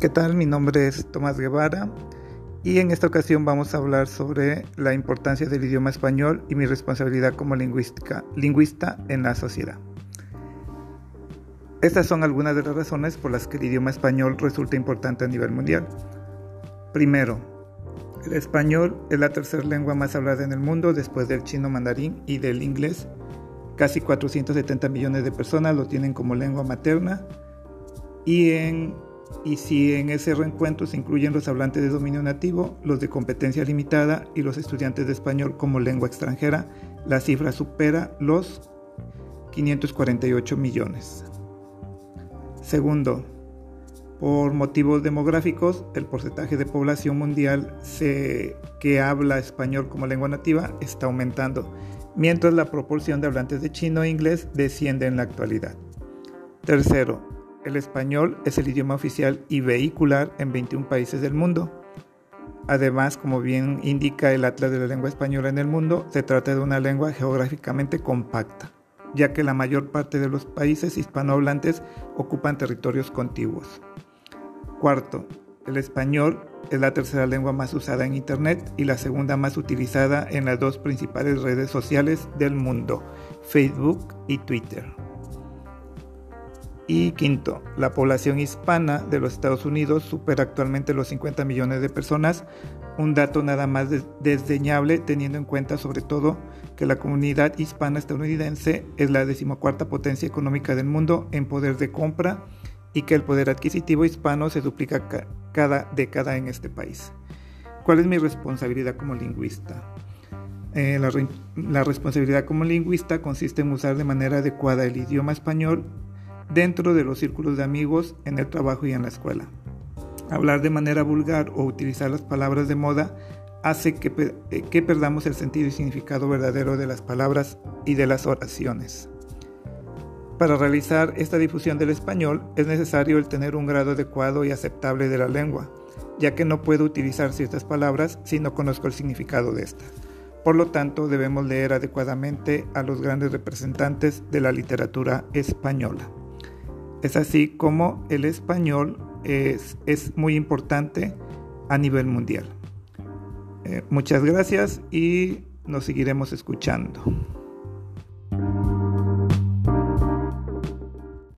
¿Qué tal? Mi nombre es Tomás Guevara y en esta ocasión vamos a hablar sobre la importancia del idioma español y mi responsabilidad como lingüística, lingüista en la sociedad. Estas son algunas de las razones por las que el idioma español resulta importante a nivel mundial. Primero, el español es la tercera lengua más hablada en el mundo después del chino mandarín y del inglés. Casi 470 millones de personas lo tienen como lengua materna y en y si en ese reencuentro se incluyen los hablantes de dominio nativo, los de competencia limitada y los estudiantes de español como lengua extranjera, la cifra supera los 548 millones. Segundo, por motivos demográficos, el porcentaje de población mundial que habla español como lengua nativa está aumentando, mientras la proporción de hablantes de chino e inglés desciende en la actualidad. Tercero, el español es el idioma oficial y vehicular en 21 países del mundo. Además, como bien indica el Atlas de la Lengua Española en el mundo, se trata de una lengua geográficamente compacta, ya que la mayor parte de los países hispanohablantes ocupan territorios contiguos. Cuarto, el español es la tercera lengua más usada en Internet y la segunda más utilizada en las dos principales redes sociales del mundo, Facebook y Twitter. Y quinto, la población hispana de los Estados Unidos supera actualmente los 50 millones de personas, un dato nada más desdeñable teniendo en cuenta sobre todo que la comunidad hispana estadounidense es la decimocuarta potencia económica del mundo en poder de compra y que el poder adquisitivo hispano se duplica cada década en este país. ¿Cuál es mi responsabilidad como lingüista? Eh, la, la responsabilidad como lingüista consiste en usar de manera adecuada el idioma español dentro de los círculos de amigos, en el trabajo y en la escuela. Hablar de manera vulgar o utilizar las palabras de moda hace que, eh, que, perdamos el sentido y significado verdadero de las palabras y de las oraciones. Para realizar esta difusión del español es necesario el tener un grado adecuado y aceptable de la lengua, ya que no puedo utilizar ciertas palabras si no conozco el significado de estas. Por lo tanto, debemos leer adecuadamente a los grandes representantes de la literatura española. Es así como el español es, muy importante a nivel mundial. Eh, muchas gracias y nos seguiremos escuchando.